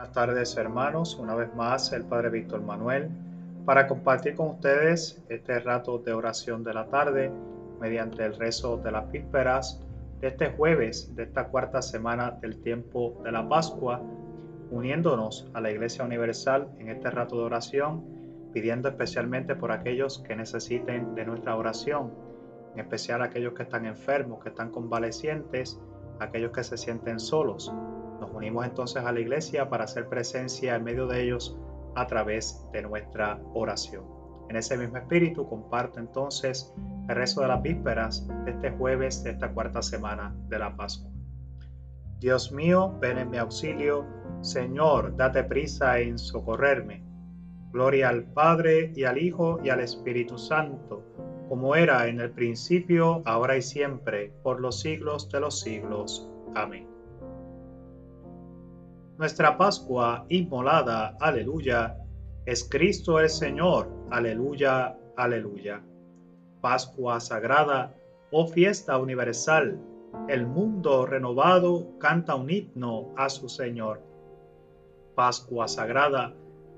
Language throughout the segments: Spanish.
Buenas tardes hermanos, una vez más el Padre Víctor Manuel para compartir con ustedes este rato de oración de la tarde mediante el rezo de las vísperas de este jueves de esta cuarta semana del tiempo de la Pascua, uniéndonos a la Iglesia Universal en este rato de oración, pidiendo especialmente por aquellos que necesiten de nuestra oración, en especial aquellos que están enfermos, que están convalecientes, aquellos que se sienten solos nos unimos entonces a la iglesia para hacer presencia en medio de ellos a través de nuestra oración. En ese mismo espíritu comparto entonces el rezo de las vísperas de este jueves de esta cuarta semana de la Pascua. Dios mío, ven en mi auxilio. Señor, date prisa en socorrerme. Gloria al Padre y al Hijo y al Espíritu Santo, como era en el principio, ahora y siempre, por los siglos de los siglos. Amén. Nuestra Pascua inmolada, aleluya, es Cristo el Señor, aleluya, aleluya. Pascua sagrada, oh fiesta universal, el mundo renovado canta un himno a su Señor. Pascua sagrada,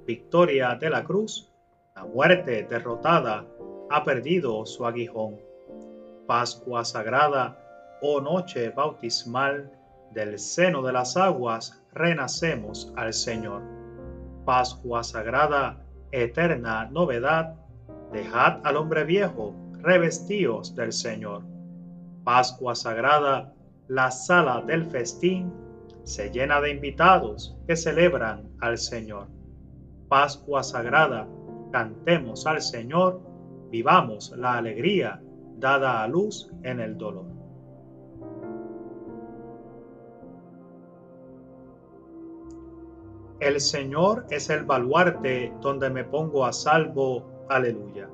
victoria de la cruz, la muerte derrotada ha perdido su aguijón. Pascua sagrada, oh noche bautismal, del seno de las aguas renacemos al Señor. Pascua sagrada, eterna novedad, dejad al hombre viejo, revestíos del Señor. Pascua sagrada, la sala del festín se llena de invitados que celebran al Señor. Pascua sagrada, cantemos al Señor, vivamos la alegría dada a luz en el dolor. El Señor es el baluarte donde me pongo a salvo. Aleluya.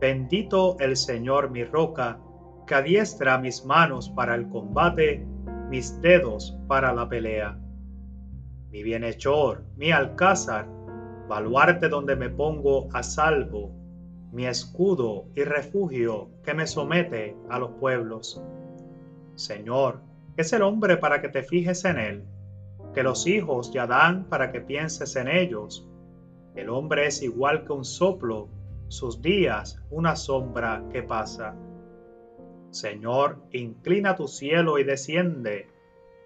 Bendito el Señor mi roca, que adiestra mis manos para el combate, mis dedos para la pelea. Mi bienhechor, mi alcázar, baluarte donde me pongo a salvo, mi escudo y refugio que me somete a los pueblos. Señor, es el hombre para que te fijes en él que los hijos ya dan para que pienses en ellos. El hombre es igual que un soplo, sus días una sombra que pasa. Señor, inclina tu cielo y desciende,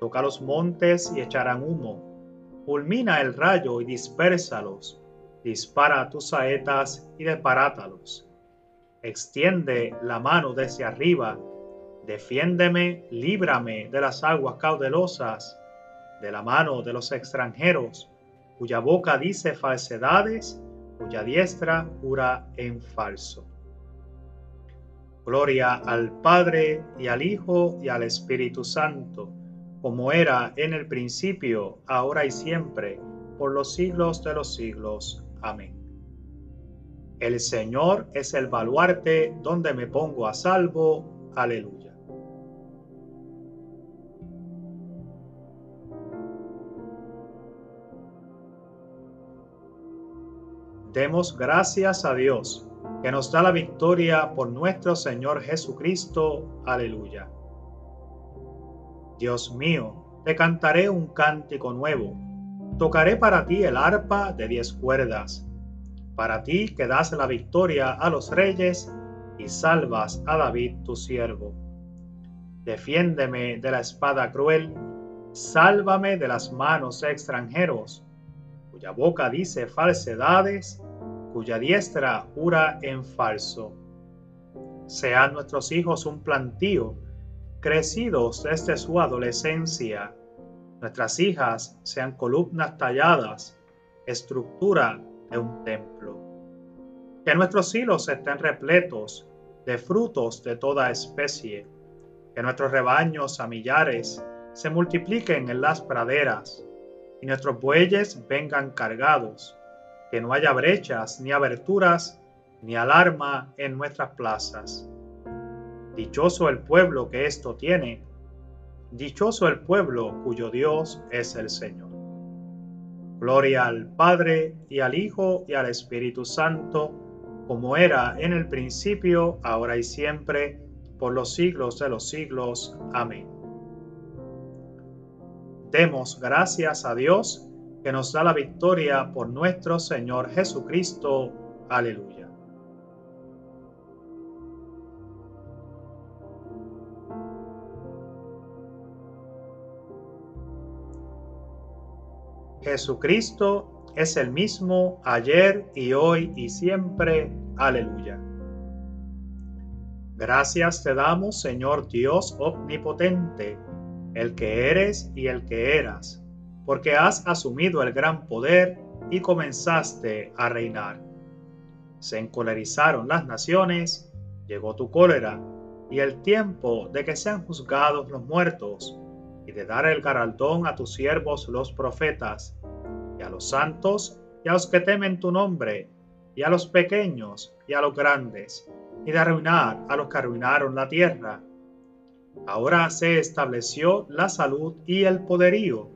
toca los montes y echarán humo, fulmina el rayo y dispérsalos, dispara tus saetas y desbarátalos. Extiende la mano desde arriba, defiéndeme, líbrame de las aguas caudelosas de la mano de los extranjeros, cuya boca dice falsedades, cuya diestra jura en falso. Gloria al Padre y al Hijo y al Espíritu Santo, como era en el principio, ahora y siempre, por los siglos de los siglos. Amén. El Señor es el baluarte donde me pongo a salvo. Aleluya. Demos gracias a Dios, que nos da la victoria por nuestro Señor Jesucristo. Aleluya. Dios mío, te cantaré un cántico nuevo. Tocaré para ti el arpa de diez cuerdas. Para ti que das la victoria a los reyes y salvas a David tu siervo. Defiéndeme de la espada cruel, sálvame de las manos extranjeros, cuya boca dice falsedades cuya diestra jura en falso. Sean nuestros hijos un plantío, crecidos desde su adolescencia. Nuestras hijas sean columnas talladas, estructura de un templo. Que nuestros hilos estén repletos de frutos de toda especie. Que nuestros rebaños a millares se multipliquen en las praderas y nuestros bueyes vengan cargados que no haya brechas ni aberturas ni alarma en nuestras plazas. Dichoso el pueblo que esto tiene, dichoso el pueblo cuyo Dios es el Señor. Gloria al Padre y al Hijo y al Espíritu Santo, como era en el principio, ahora y siempre, por los siglos de los siglos. Amén. Demos gracias a Dios que nos da la victoria por nuestro Señor Jesucristo. Aleluya. Jesucristo es el mismo ayer y hoy y siempre. Aleluya. Gracias te damos, Señor Dios omnipotente, el que eres y el que eras, porque has asumido el gran poder y comenzaste a reinar. Se encolerizaron las naciones, llegó tu cólera, y el tiempo de que sean juzgados los muertos, y de dar el garaldón a tus siervos los profetas, y a los santos, y a los que temen tu nombre, y a los pequeños, y a los grandes, y de arruinar a los que arruinaron la tierra. Ahora se estableció la salud y el poderío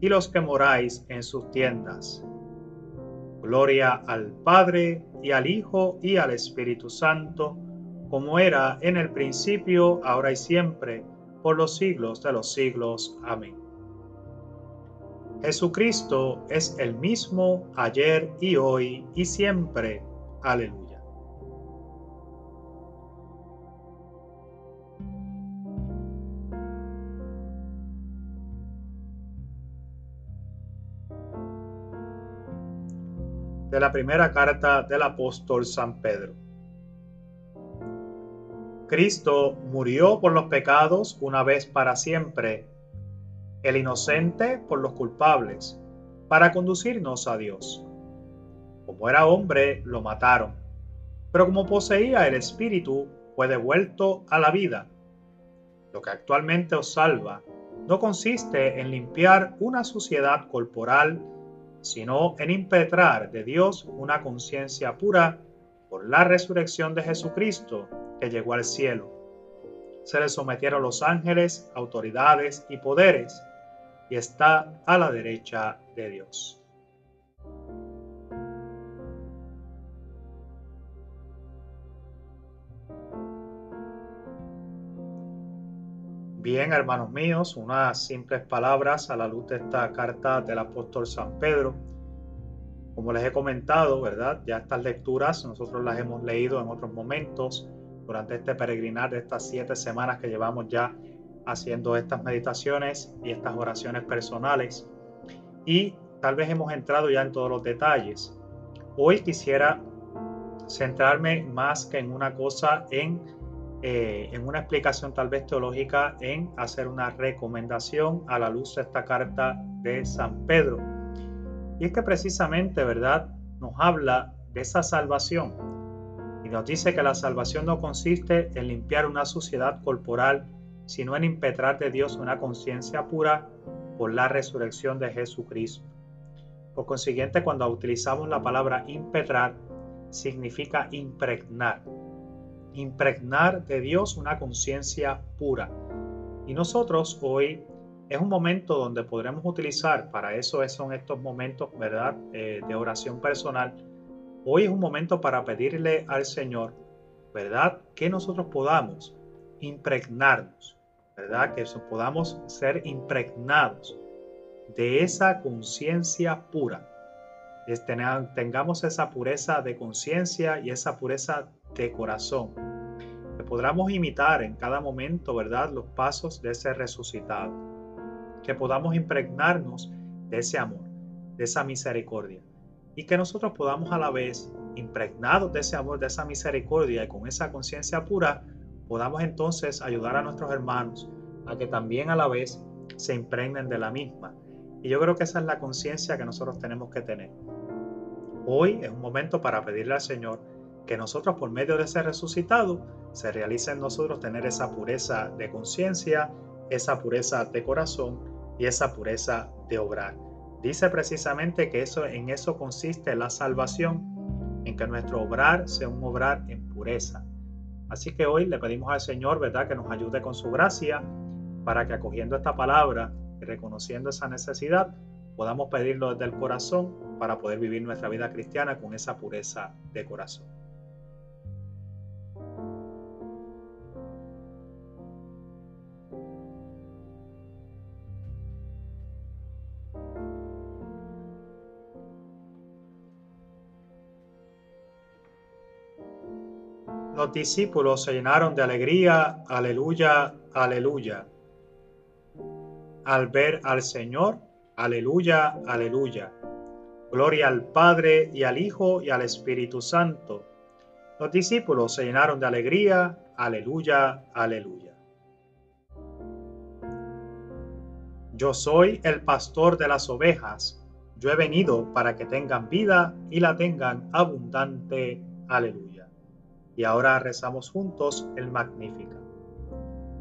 y los que moráis en sus tiendas. Gloria al Padre y al Hijo y al Espíritu Santo, como era en el principio, ahora y siempre, por los siglos de los siglos. Amén. Jesucristo es el mismo ayer y hoy y siempre. Aleluya. De la primera carta del apóstol San Pedro. Cristo murió por los pecados una vez para siempre, el inocente por los culpables, para conducirnos a Dios. Como era hombre, lo mataron, pero como poseía el Espíritu, fue devuelto a la vida. Lo que actualmente os salva no consiste en limpiar una suciedad corporal sino en impetrar de Dios una conciencia pura por la resurrección de Jesucristo que llegó al cielo. Se le sometieron los ángeles, autoridades y poderes, y está a la derecha de Dios. Bien, hermanos míos, unas simples palabras a la luz de esta carta del apóstol San Pedro. Como les he comentado, ¿verdad? Ya estas lecturas nosotros las hemos leído en otros momentos durante este peregrinar de estas siete semanas que llevamos ya haciendo estas meditaciones y estas oraciones personales. Y tal vez hemos entrado ya en todos los detalles. Hoy quisiera centrarme más que en una cosa en eh, en una explicación tal vez teológica en hacer una recomendación a la luz de esta carta de San Pedro. Y es que precisamente, ¿verdad? Nos habla de esa salvación y nos dice que la salvación no consiste en limpiar una suciedad corporal, sino en impetrar de Dios una conciencia pura por la resurrección de Jesucristo. Por consiguiente, cuando utilizamos la palabra impetrar, significa impregnar impregnar de Dios una conciencia pura. Y nosotros hoy es un momento donde podremos utilizar, para eso son estos momentos, ¿verdad?, eh, de oración personal. Hoy es un momento para pedirle al Señor, ¿verdad?, que nosotros podamos impregnarnos, ¿verdad?, que podamos ser impregnados de esa conciencia pura. Tengamos esa pureza de conciencia y esa pureza de corazón, que podamos imitar en cada momento, ¿verdad?, los pasos de ese resucitado, que podamos impregnarnos de ese amor, de esa misericordia, y que nosotros podamos a la vez, impregnados de ese amor, de esa misericordia y con esa conciencia pura, podamos entonces ayudar a nuestros hermanos a que también a la vez se impregnen de la misma. Y yo creo que esa es la conciencia que nosotros tenemos que tener. Hoy es un momento para pedirle al Señor que nosotros por medio de ese resucitado se realice en nosotros tener esa pureza de conciencia, esa pureza de corazón y esa pureza de obrar. Dice precisamente que eso, en eso consiste la salvación, en que nuestro obrar sea un obrar en pureza. Así que hoy le pedimos al Señor, ¿verdad?, que nos ayude con su gracia para que acogiendo esta palabra y reconociendo esa necesidad, podamos pedirlo desde el corazón para poder vivir nuestra vida cristiana con esa pureza de corazón. Los discípulos se llenaron de alegría, aleluya, aleluya. Al ver al Señor, aleluya, aleluya. Gloria al Padre y al Hijo y al Espíritu Santo. Los discípulos se llenaron de alegría, aleluya, aleluya. Yo soy el pastor de las ovejas. Yo he venido para que tengan vida y la tengan abundante. Aleluya. Y ahora rezamos juntos el Magnífica.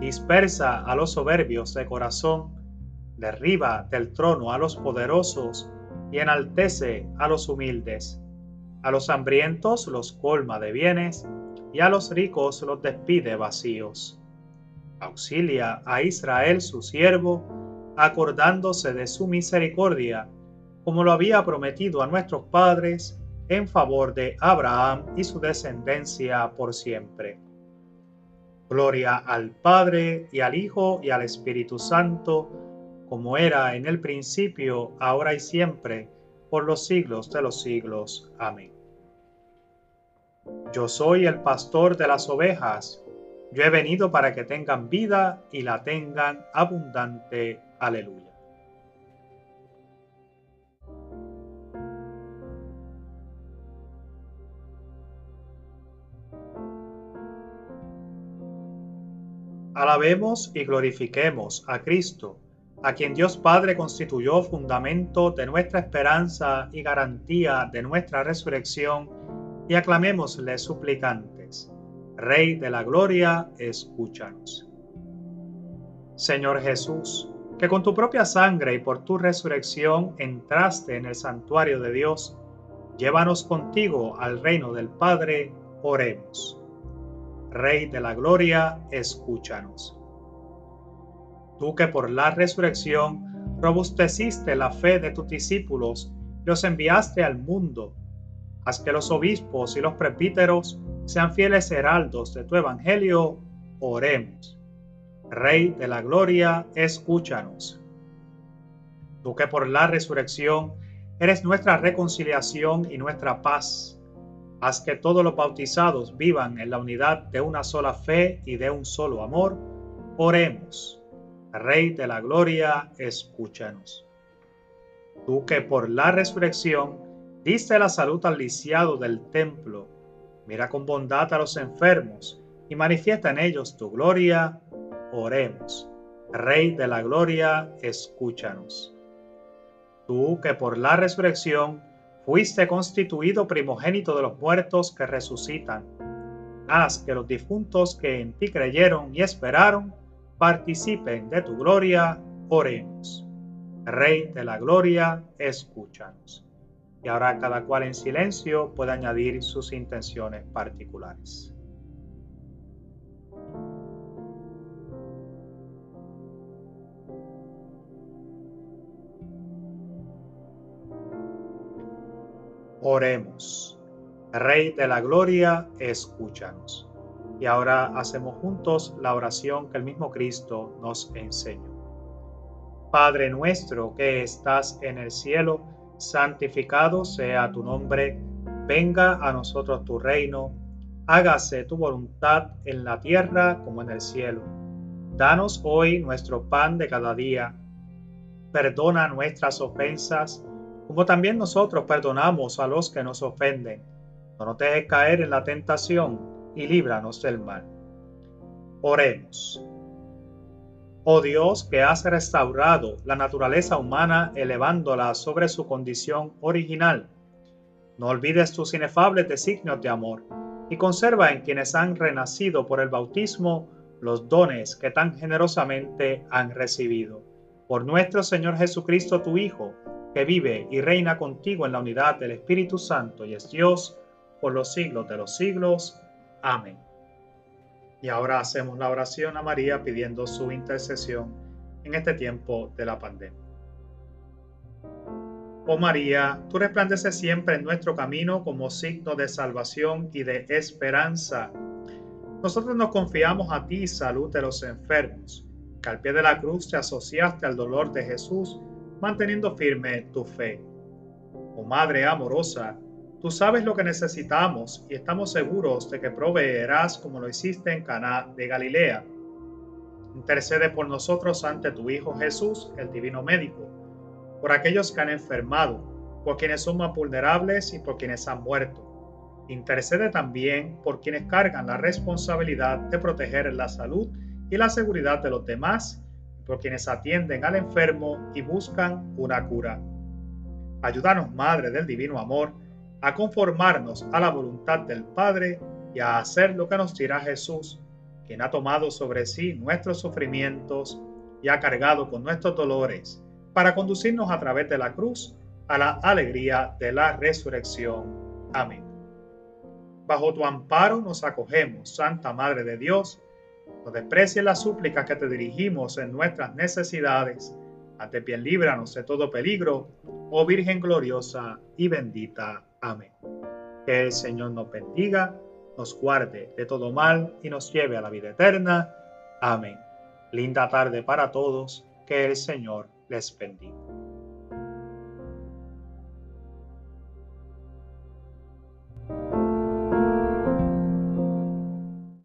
dispersa a los soberbios de corazón, derriba del trono a los poderosos y enaltece a los humildes. A los hambrientos los colma de bienes y a los ricos los despide vacíos. Auxilia a Israel su siervo, acordándose de su misericordia, como lo había prometido a nuestros padres en favor de Abraham y su descendencia por siempre. Gloria al Padre y al Hijo y al Espíritu Santo, como era en el principio, ahora y siempre, por los siglos de los siglos. Amén. Yo soy el pastor de las ovejas. Yo he venido para que tengan vida y la tengan abundante. Aleluya. Alabemos y glorifiquemos a Cristo, a quien Dios Padre constituyó fundamento de nuestra esperanza y garantía de nuestra resurrección, y aclamémosle suplicantes. Rey de la Gloria, escúchanos. Señor Jesús, que con tu propia sangre y por tu resurrección entraste en el santuario de Dios, llévanos contigo al reino del Padre, oremos. Rey de la Gloria, escúchanos. Tú que por la resurrección robusteciste la fe de tus discípulos los enviaste al mundo, haz que los obispos y los presbíteros sean fieles heraldos de tu evangelio, oremos. Rey de la Gloria, escúchanos. Tú que por la resurrección eres nuestra reconciliación y nuestra paz Haz que todos los bautizados vivan en la unidad de una sola fe y de un solo amor. Oremos. Rey de la Gloria, escúchanos. Tú que por la resurrección diste la salud al lisiado del templo, mira con bondad a los enfermos y manifiesta en ellos tu gloria. Oremos. Rey de la Gloria, escúchanos. Tú que por la resurrección fuiste constituido primogénito de los muertos que resucitan. Haz que los difuntos que en ti creyeron y esperaron participen de tu gloria. Oremos. Rey de la gloria, escúchanos. Y ahora cada cual en silencio puede añadir sus intenciones particulares. Oremos. Rey de la Gloria, escúchanos. Y ahora hacemos juntos la oración que el mismo Cristo nos enseñó. Padre nuestro que estás en el cielo, santificado sea tu nombre, venga a nosotros tu reino, hágase tu voluntad en la tierra como en el cielo. Danos hoy nuestro pan de cada día perdona nuestras ofensas, como también nosotros perdonamos a los que nos ofenden. No nos dejes caer en la tentación y líbranos del mal. Oremos. Oh Dios, que has restaurado la naturaleza humana elevándola sobre su condición original, no olvides tus inefables designios de amor y conserva en quienes han renacido por el bautismo los dones que tan generosamente han recibido. Por nuestro Señor Jesucristo, tu Hijo, que vive y reina contigo en la unidad del Espíritu Santo y es Dios por los siglos de los siglos. Amén. Y ahora hacemos la oración a María pidiendo su intercesión en este tiempo de la pandemia. Oh María, tú resplandeces siempre en nuestro camino como signo de salvación y de esperanza. Nosotros nos confiamos a ti, salud de los enfermos, que al pie de la cruz te asociaste al dolor de Jesús, manteniendo firme tu fe. Oh Madre amorosa, tú sabes lo que necesitamos y estamos seguros de que proveerás como lo hiciste en Caná de Galilea. Intercede por nosotros ante tu Hijo Jesús, el divino médico por aquellos que han enfermado, por quienes son más vulnerables y por quienes han muerto. Intercede también por quienes cargan la responsabilidad de proteger la salud y la seguridad de los demás, por quienes atienden al enfermo y buscan una cura. Ayúdanos, Madre del Divino Amor, a conformarnos a la voluntad del Padre y a hacer lo que nos dirá Jesús, quien ha tomado sobre sí nuestros sufrimientos y ha cargado con nuestros dolores para conducirnos a través de la cruz a la alegría de la resurrección. Amén. Bajo tu amparo nos acogemos, Santa Madre de Dios. No desprecies las súplicas que te dirigimos en nuestras necesidades. Ante bien líbranos de todo peligro, oh Virgen gloriosa y bendita. Amén. Que el Señor nos bendiga, nos guarde de todo mal y nos lleve a la vida eterna. Amén. Linda tarde para todos. Que el Señor les bendiga.